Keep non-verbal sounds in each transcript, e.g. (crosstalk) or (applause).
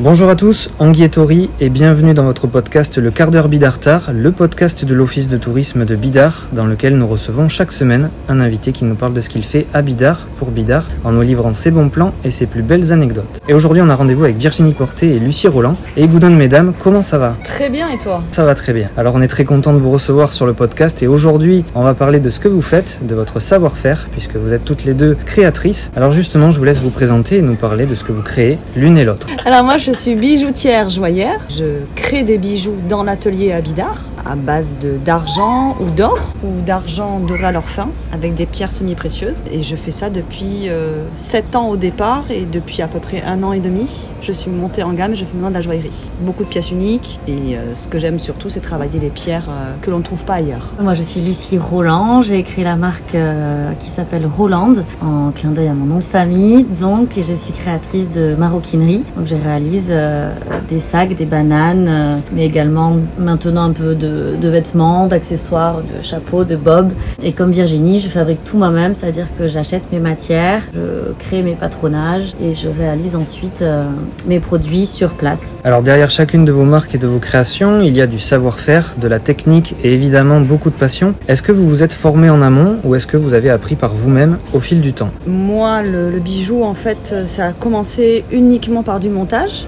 Bonjour à tous, Anguille et Tori et bienvenue dans votre podcast Le quart d'heure Bidartar, le podcast de l'Office de tourisme de Bidar dans lequel nous recevons chaque semaine un invité qui nous parle de ce qu'il fait à Bidar pour Bidar en nous livrant ses bons plans et ses plus belles anecdotes. Et aujourd'hui on a rendez-vous avec Virginie Porté et Lucie Roland. Et Goudon mesdames, comment ça va? Très bien et toi? Ça va très bien. Alors on est très content de vous recevoir sur le podcast et aujourd'hui on va parler de ce que vous faites, de votre savoir-faire puisque vous êtes toutes les deux créatrices. Alors justement je vous laisse vous présenter et nous parler de ce que vous créez l'une et l'autre. Alors moi je suis bijoutière joyeuse. Je crée des bijoux dans l'atelier à Bidar à base d'argent ou d'or ou d'argent doré à leur fin avec des pierres semi-précieuses. Et je fais ça depuis euh, 7 ans au départ et depuis à peu près un an et demi, je suis montée en gamme et je fais maintenant de la joaillerie. Beaucoup de pièces uniques et euh, ce que j'aime surtout c'est travailler les pierres euh, que l'on ne trouve pas ailleurs. Moi je suis Lucie Roland, j'ai créé la marque euh, qui s'appelle Roland en clin d'œil à mon nom de famille donc et je suis créatrice de maroquinerie. Donc je réalise euh, des sacs, des bananes euh, mais également maintenant un peu de, de vêtements, d'accessoires, de chapeaux, de bobs. Et comme Virginie, je fabrique tout moi-même, c'est-à-dire que j'achète mes matières, je crée mes patronages et je réalise ensuite euh, mes produits sur place. Alors derrière chacune de vos marques et de vos créations, il y a du savoir-faire, de la technique et évidemment beaucoup de passion. Est-ce que vous vous êtes formé en amont ou est-ce que vous avez appris par vous-même au fil du temps? Moi, le, le bijou, en fait, ça a commencé uniquement par du montage.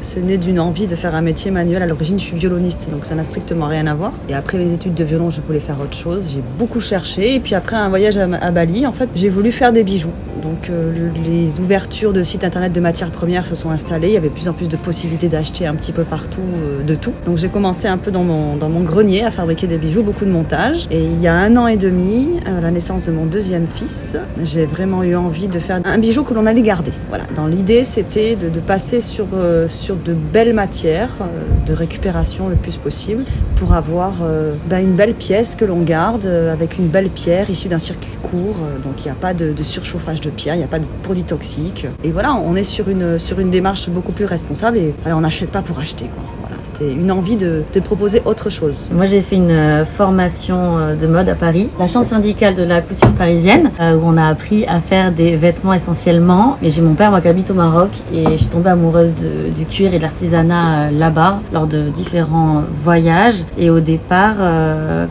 C'est né d'une envie de faire un métier manuel. À l'origine, je suis violoniste, donc ça n'a strictement rien à voir. Et après mes études de violon, je voulais faire autre chose. J'ai beaucoup cherché. Et puis après un voyage à, Bali, en fait, j'ai voulu faire des bijoux. Donc euh, les ouvertures de sites internet de matières premières se sont installées. Il y avait de plus en plus de possibilités d'acheter un petit peu partout euh, de tout. Donc j'ai commencé un peu dans mon, dans mon grenier à fabriquer des bijoux, beaucoup de montage. Et il y a un an et demi, à la naissance de mon deuxième fils, j'ai vraiment eu envie de faire un bijou que l'on allait garder. Voilà. Dans l'idée, c'était de, de, passer sur, euh, sur de belles matières, euh, de récupération le plus possible, pour avoir euh, ben, une belle pièce que l'on garde avec une belle pierre issue d'un circuit court. donc il n'y a pas de, surchauffage de pierre, il n'y a pas de produits toxiques. Et voilà, on est sur une, démarche beaucoup plus responsable et on n'achète pas pour acheter. Quoi. C'était une envie de, de, proposer autre chose. Moi j'ai fait une euh, formation euh, de mode à Paris, la chambre syndicale de la couture parisienne, euh, où on a appris à faire des vêtements essentiellement. Mais j'ai mon père moi qui habite au Maroc et je suis tombée amoureuse du cuir et de l'artisanat là-bas lors de différents voyages. Et au départ,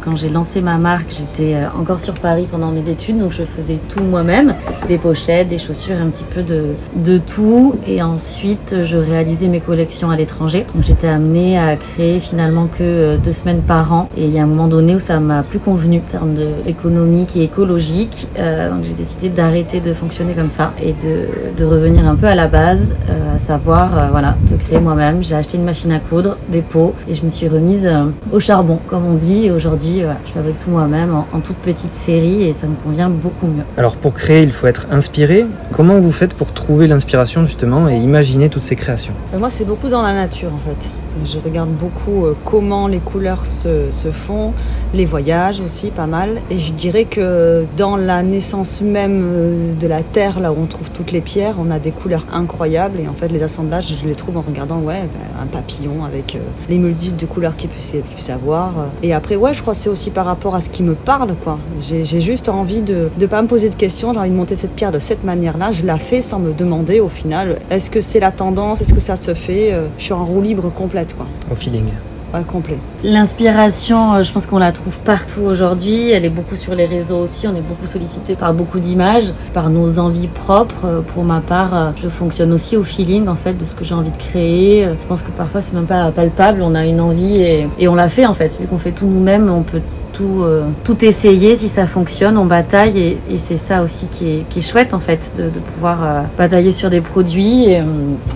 quand j'ai lancé ma marque, j'étais encore sur Paris pendant mes études, donc je faisais tout moi-même, des pochettes, des chaussures, un petit peu de, de tout. Et ensuite, je réalisais mes collections à l'étranger. Donc j'étais amenée à créer finalement que deux semaines par an. Et il y a un moment donné où ça m'a plus convenu en termes économique et écologique. Euh, donc j'ai décidé d'arrêter de fonctionner comme ça et de, de, revenir un peu à la base, euh, à savoir euh, voilà, de créer moi-même. J'ai acheté une machine à coudre, des pots et je me suis remise euh, au charbon, comme on dit. Et aujourd'hui, voilà, je fabrique tout moi-même en, en toute petite série et ça me convient beaucoup mieux. Alors pour créer, il faut être inspiré. Comment vous faites pour trouver l'inspiration justement et imaginer toutes ces créations? Moi, c'est beaucoup dans la nature en fait. Je regarde beaucoup euh, comment les couleurs se, se, font, les voyages aussi pas mal. Et je dirais que dans la naissance même euh, de la Terre, là où on trouve toutes les pierres, on a des couleurs incroyables. Et en fait, les assemblages, je les trouve en regardant ouais, ben, un papillon avec euh, les multitudes de couleurs qu'il puisse avoir. Et après, ouais, je crois que c'est aussi par rapport à ce qui me parle. quoi. J'ai juste envie de ne pas me poser de questions. J'ai envie de monter cette pierre de cette manière-là. Je la fais sans me demander au final, est-ce que c'est la tendance? Est-ce que ça se fait? Je suis en roue libre complète. Quoi. Au feeling. Ouais, complet. L'inspiration, je pense qu'on la trouve partout aujourd'hui. Elle est beaucoup sur les réseaux aussi. On est beaucoup sollicité par beaucoup d'images, par nos envies propres. Pour ma part, je fonctionne aussi au feeling en fait de ce que j'ai envie de créer. Je pense que parfois c'est même pas palpable. On a une envie et, et on l'a fait en fait. Vu qu'on fait tout nous-mêmes, on peut tout, euh, tout essayer. Si ça fonctionne, on bataille et, et c'est ça aussi qui est, qui est, chouette en fait, de, de pouvoir euh, batailler sur des produits. Et, euh,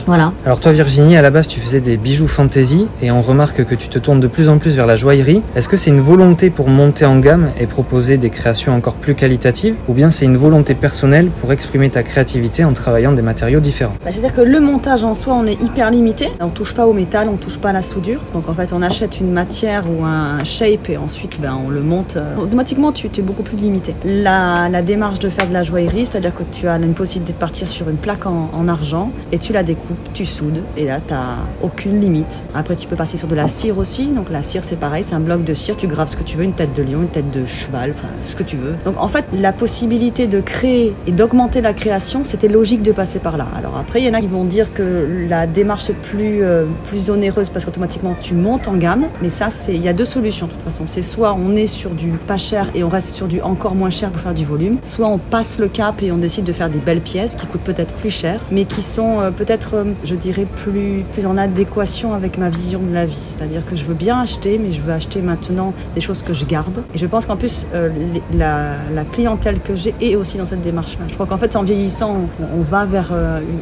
voilà. Alors toi Virginie, à la base tu faisais des bijoux fantasy et on remarque que tu te tournes de plus en plus vers la joaillerie. Est-ce que c'est une volonté pour monter en gamme et proposer des créations encore plus qualitatives ou bien c'est une volonté personnelle pour exprimer ta créativité en travaillant des matériaux différents? Bah, C'est-à-dire que le montage en soi, on est hyper limité. On touche pas au métal, on touche pas à la soudure. Donc en fait, on achète une matière ou un shape et ensuite ben, on le monte, euh, automatiquement tu es beaucoup plus limité. La, démarche de faire de la joaillerie, c'est-à-dire que tu as une possibilité de partir sur une plaque en, en argent et tu la découpes, tu soudes et là tu aucune limite. Après tu peux passer sur de la cire aussi, donc la cire c'est pareil, c'est un bloc de cire, tu graves ce que tu veux, une tête de lion, une tête de cheval, enfin ce que tu veux. Donc en fait la possibilité de créer et d'augmenter la création, c'était logique de passer par là. Alors après il y en a qui vont dire que la démarche est plus, euh, plus onéreuse parce qu'automatiquement tu montes en gamme, mais ça c'est il y a deux solutions de toute façon. C'est soit on est sur du pas cher et on reste sur du encore moins cher pour faire du volume, soit on passe le cap et on décide de faire des belles pièces qui coûtent peut-être plus cher, mais qui sont euh, peut-être, euh, je dirais, plus, plus en adéquation avec ma vision de la vie. C'est-à-dire que je veux bien acheter, mais je veux acheter maintenant des choses que je garde. Et je pense qu'en plus, euh, la, clientèle que j'ai est aussi dans cette démarche-là. Je crois qu'en fait, en vieillissant, on, va vers,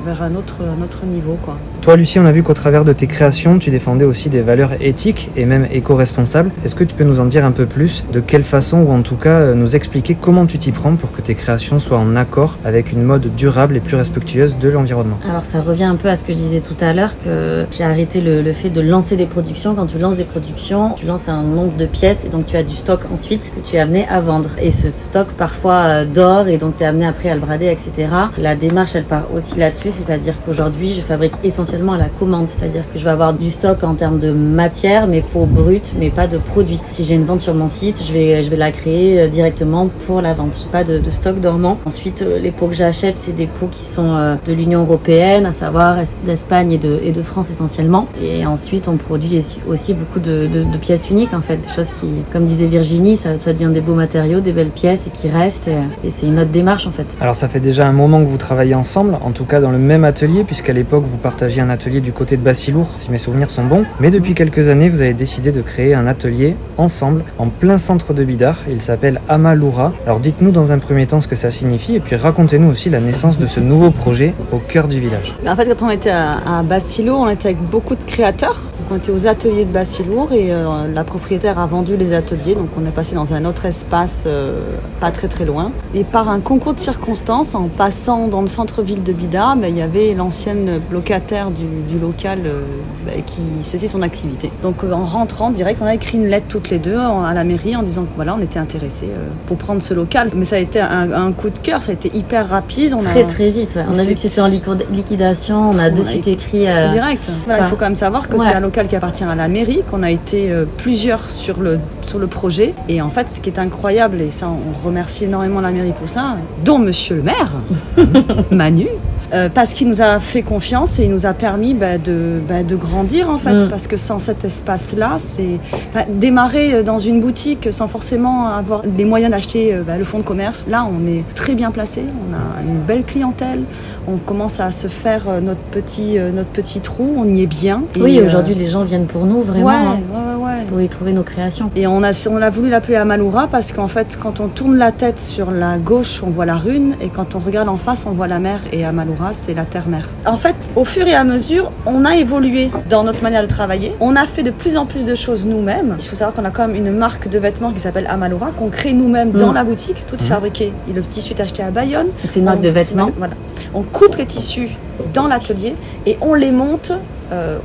vers un, autre, un autre niveau. Quoi. Toi, Lucie, on a vu qu'au travers de tes créations, tu défendais aussi des valeurs éthiques et même éco-responsables. Est-ce que tu peux nous en dire un peu plus? De quelle façon, ou en tout cas euh, nous expliquer comment tu t'y prends pour que tes créations soient en accord avec une mode durable et plus respectueuse de l'environnement Alors ça revient un peu à ce que je disais tout à l'heure, que j'ai arrêté le, fait de lancer des productions. Quand tu lances des productions, tu lances un nombre de pièces et donc tu as du stock ensuite que tu es amené à vendre. Et ce stock parfois euh, dort et donc tu es amené après à le brader, etc. La démarche, elle part aussi là-dessus, c'est-à-dire qu'aujourd'hui, je fabrique essentiellement à la commande, c'est-à-dire que je vais avoir du stock en termes de matière, mais peau brute, mais pas de produit. Si j'ai une vente sur mon site, je vais, je vais la créer euh, directement pour la vente. J'ai pas de, stock dormant. Ensuite, euh, les pots que j'achète, c'est des pots qui sont euh, de l'Union européenne, à savoir es- d'Espagne et de, France essentiellement. Et ensuite, on produit aussi- beaucoup de, pièces uniques, en fait, des choses qui, comme disait Virginie, ça, ça devient des beaux matériaux, des belles pièces et qui restent. Et, c'est une autre démarche, en fait. Alors ça fait déjà un moment que vous travaillez ensemble, en tout cas dans le même atelier, puisqu'à l'époque vous partagiez un atelier du côté de Bassilour, si mes souvenirs sont bons. Mais depuis quelques années, vous avez décidé de créer un atelier ensemble, en plein centre de Bidar. Il s'appelle Amalura. Alors dites-nous dans un premier temps ce que ça signifie, et puis racontez-nous aussi la naissance de ce nouveau projet au cœur du village. En fait, quand on était à, à on était avec beaucoup de créateurs. Donc, on était aux ateliers de Bassilour et euh, la propriétaire a vendu les ateliers. Donc, on est passé dans un autre espace euh, pas très très loin. Et par un concours de circonstances, en passant dans le centre-ville de Bida, ben, il y avait l'ancienne locataire du, du local euh, ben, qui cessait son activité. Donc, en rentrant direct, on a écrit une lettre toutes les deux à la mairie en disant que voilà, on était intéressés pour prendre ce local. Mais ça a été un, un coup de cœur, ça a été hyper rapide. On Très a, très vite. ouais. On a vu que c'était en liquid- liquidation, on a de suite écrit. Direct. Voilà, il faut quand même savoir que ouais. c'est un local qui appartient à la mairie, qu'on a été euh, plusieurs sur le, sur le projet. Et en fait, ce qui est incroyable, et ça, on remercie énormément la mairie pour ça, dont monsieur le maire, (laughs) Manu. Euh, parce qu'il nous a fait confiance et il nous a permis bah, de, bah, de grandir en fait. Mm. Parce que sans cet espace-là, c'est enfin, démarrer euh, dans une boutique sans forcément avoir les moyens d'acheter euh, bah, le fonds de commerce. Là, on est très bien placé, on a une belle clientèle, on commence à se faire notre petit, notre petit trou, on y est bien. Oui, Et, aujourd'hui, les gens viennent pour nous, vraiment, ouais, hein, ouais, ouais, ouais. Pour y trouver nos créations. Et on a, on a voulu l'appeler Amalura parce qu'en fait, quand on tourne la tête sur la gauche, on voit la rune, et quand on regarde en face, on voit la mer, et Amalura, c'est la terre-mer. En fait, au fur et à mesure, on a évolué dans notre manière de travailler. On a fait de plus en plus de choses nous-mêmes. Il faut savoir qu'on a quand même une marque de vêtements qui s'appelle Amalura, qu'on crée nous-mêmes dans Mm. la boutique, tout est fabriqué. Et le tissu est acheté à Bayonne. C'est une marque On- de vêtements. Voilà. On coupe les tissus dans l'atelier et on les monte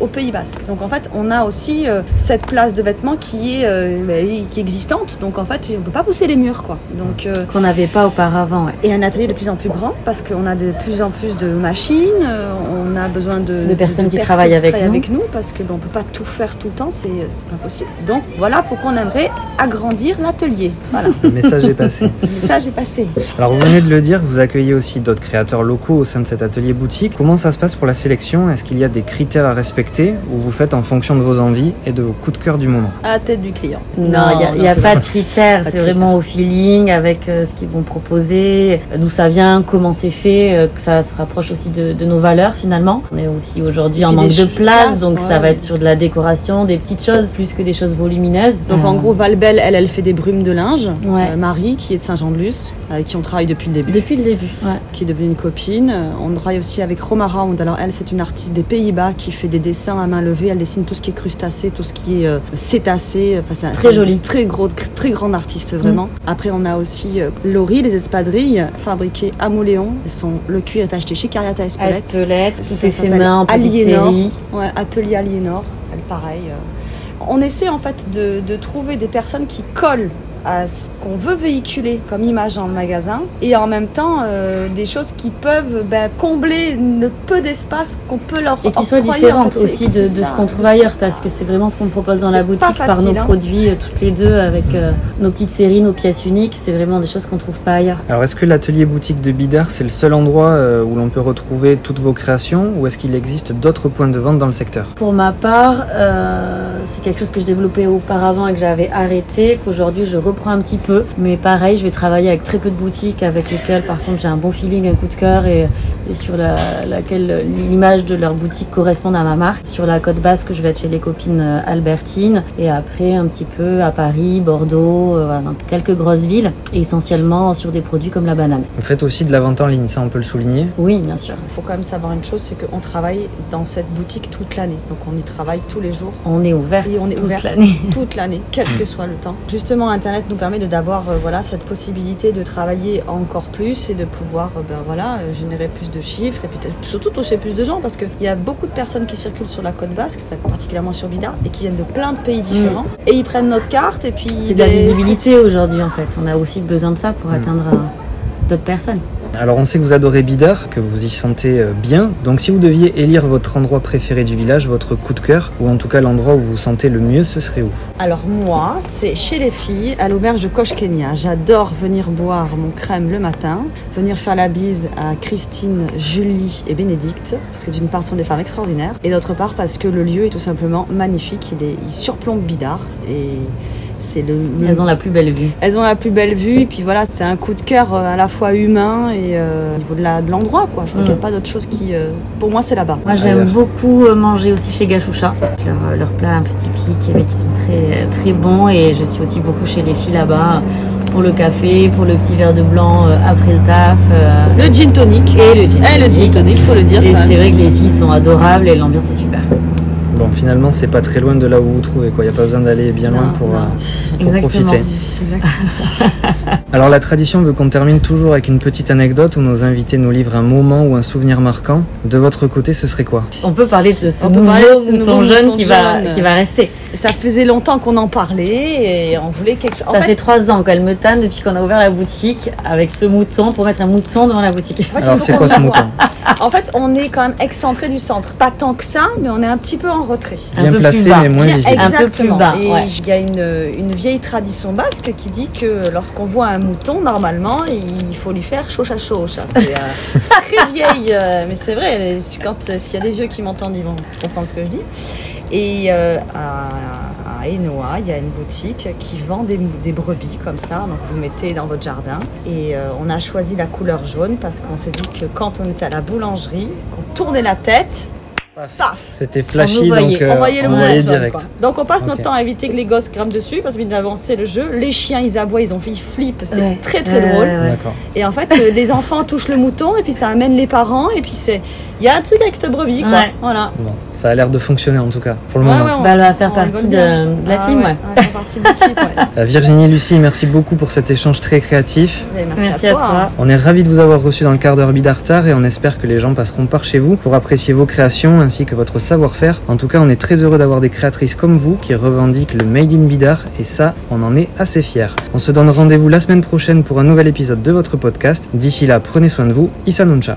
au Pays Basque. Donc en fait, on a aussi euh, cette place de vêtements qui est, euh, bah, qui est existante. Donc en fait, on peut pas pousser les murs, quoi. Donc euh, Qu'on n'avait pas auparavant, ouais. et un atelier de plus en plus grand parce qu'on a de plus en plus de machines, euh, on a besoin de, De personnes qui travaillent avec nous. parce que ben, on peut pas tout faire tout le temps, c'est c'est pas possible. Donc voilà pourquoi on aimerait agrandir l'atelier. Voilà, Le message est passé. le message est passé. Alors vous venez de le dire, vous accueillez aussi d'autres créateurs locaux au sein de cet atelier boutique. Comment ça se passe pour la sélection? Est-ce qu'il y a des critères à respecter ou vous faites en fonction de vos envies et de vos coups de cœur du moment À la tête du client. Non, il n'y a, non, y a c'est pas de critères, pas de c'est vraiment au feeling avec euh, ce qu'ils vont proposer, euh, d'où ça vient, comment c'est fait, euh, que ça se rapproche aussi de, de nos valeurs finalement. On est aussi aujourd'hui en manque de place, donc ouais. ça va être sur de la décoration, des petites choses plus que des choses volumineuses. Donc Euh, en gros, Valbel, elle, elle fait des brumes de linge. Ouais. Euh, Marie, qui est de Saint-Jean-de-Luz, avec qui on travaille depuis le début, depuis le début, ouais. qui est devenue une copine. On travaille aussi avec Roma Round. Alors elle, c'est une artiste des Pays-Bas qui fait des dessins à main levée. Elle dessine tout ce qui est crustacé, tout ce qui est euh, cétacé. Enfin, c'est Très joli. Très gros, très grande artiste vraiment. Après, on a aussi euh, Laurie, les espadrilles fabriquées à Moléon. Sont, le cuir est acheté chez Cariata Espelette. Espelette, tout est fait main Aliénor. Ouais, Atelier Aliénor, elle pareil. euh. On essaie en fait de, de trouver des personnes qui collent à ce qu'on veut véhiculer comme image dans le magasin et en même temps euh, des choses qui peuvent ben, combler le peu d'espace qu'on peut leur Et qui soient octroyer, différentes en fait. aussi de, c'est de ça, ce qu'on trouve ailleurs parce que c'est vraiment ce qu'on propose dans la boutique par nos hein. produits euh, toutes les deux avec euh, nos petites séries, nos pièces uniques. C'est vraiment des choses qu'on trouve pas ailleurs. Alors est-ce que l'atelier boutique de Bidart c'est le seul endroit euh, où l'on peut retrouver toutes vos créations ou est-ce qu'il existe d'autres points de vente dans le secteur? Pour ma part, euh, c'est quelque chose que je développais auparavant et que j'avais arrêté, qu'aujourd'hui je reprends un petit peu. Mais pareil, je vais travailler avec très peu de boutiques avec lesquelles par contre j'ai un bon feeling, un coup de cœur et, et sur la, laquelle l'image de leur boutique correspond à ma marque. Sur la côte basque, je vais être chez les copines euh, Albertine et après un petit peu à Paris, Bordeaux, euh, dans quelques grosses villes et essentiellement sur des produits comme la banane. Vous faites aussi de la vente en ligne, ça on peut le souligner? Oui, bien sûr. Il faut quand même savoir une chose, c'est qu'on travaille dans cette boutique toute l'année. Donc on y travaille tous les jours, On est on est toute l'année. toute l'année, quel que (clears throat) soit le temps. Justement, Internet nous permet de d'avoir euh, voilà cette possibilité de travailler encore plus et de pouvoir euh, ben voilà euh, générer plus de chiffres et puis surtout toucher plus de gens parce qu'il y a beaucoup de personnes qui circulent sur la côte basque, particulièrement sur Bida, et qui viennent de plein de pays différents et ils prennent notre carte et puis C'est de la visibilité aujourd'hui en fait. On a aussi besoin de ça pour Mm. atteindre euh, d'autres personnes. Alors on sait que vous adorez Bidart, que vous y sentez euh, bien. Donc si vous deviez élire votre endroit préféré du village, votre coup de cœur, ou en tout cas l'endroit où vous sentez le mieux, ce serait où? Alors moi, c'est chez les filles à l'auberge de Coche Kenya. J'adore venir boire mon crème le matin, venir faire la bise à Christine, Julie et Bénédicte, parce que d'une part, ce sont des femmes extraordinaires, et d'autre part parce que le lieu est tout simplement magnifique. Il, est, surplombe Bidart et c'est le, le- Elles ont la plus belle vue. elles ont la plus belle vue, et puis voilà, c'est un coup de cœur euh, à la fois humain et euh, au niveau de l'endroit, quoi. Je crois Mm. qu'il n'y a pas d'autre chose qui, euh, pour moi, c'est là-bas. Moi j'aime beaucoup manger aussi chez Gachoucha. Leurs leurs plats un peu typiques mais qui sont très, très bons. Et je suis aussi beaucoup chez les filles là-bas pour le café, pour le petit verre de blanc euh, après le taf. euh, Le gin tonic. et le gin Eh, le gin tonic. tonic, faut le dire. Et c'est vrai que les filles sont adorables et l'ambiance est super. Bon, finalement, c'est pas très loin de là où vous vous trouvez, quoi. Il n'y a pas besoin d'aller bien loin Non, pour, non, euh, pour Exactement. profiter. C'est exactement ça. (laughs) Alors, la tradition veut qu'on termine toujours avec une petite anecdote où nos invités nous livrent un moment ou un souvenir marquant. De votre côté, ce serait quoi? On peut parler de ce, nouveau de mouton jeune mouton qui va, qui va rester. Ça faisait longtemps qu'on en parlait et on voulait quelque chose. En Ça fait, fait trois ans qu'elle me tanne depuis qu'on a ouvert la boutique avec ce mouton pour mettre un mouton devant la boutique. en fait, Alors, c'est quoi ce mouton? En fait, on est quand même excentré du centre. Pas tant que ça, mais on est un petit peu en retrait. Un Bien peu placé, plus bas. mais moins visible. Un peu plus bas, Et il y a une, une vieille tradition basque qui dit que lorsqu'on voit un mouton, normalement, il faut lui faire chocha chocha. C'est euh, (laughs) très vieille, euh, mais c'est vrai. Quand euh, s'il y a des vieux qui m'entendent, ils vont comprendre ce que je dis. Et euh, à, à Enoa, il y a une boutique qui vend des, brebis comme ça. Donc vous mettez dans votre jardin. Et euh, on a choisi la couleur jaune parce qu'on s'est dit que quand on était à la boulangerie, qu'on tournait la tête, C'était flashy, On nous voyait. donc euh, on voyait le on mouton voyait jaune, direct. quoi. Donc on passe notre temps à éviter que les gosses grimpent dessus parce qu'ils avancé le jeu. Les chiens ils aboient, ils ont fait ils flippent, c'est Ouais. très très Ouais, drôle. ouais, ouais. D'accord. Et en fait euh, les enfants touchent le mouton et puis ça amène les parents et puis c'est il y a un truc avec cette brebis quoi. Ouais. Voilà. Bon, ça a l'air de fonctionner en tout cas, pour le Ouais, moment. ouais, on- Bah, elle va faire partie de, la Ah team, partie de l'équipe. (laughs) Euh, Virginie, Lucie, merci beaucoup pour cet échange très créatif. Et Merci, Merci à à toi. toi. On est ravis de vous avoir reçu dans le quart d'heure Bidartar et on espère que les gens passeront par chez vous pour apprécier vos créations ainsi que votre savoir-faire. En tout cas, on est très heureux d'avoir des créatrices comme vous qui revendiquent le Made in Bidar et ça, on en est assez fiers. On se donne rendez-vous la semaine prochaine pour un nouvel épisode de votre podcast. D'ici là, prenez soin de vous. Issa Nuncha.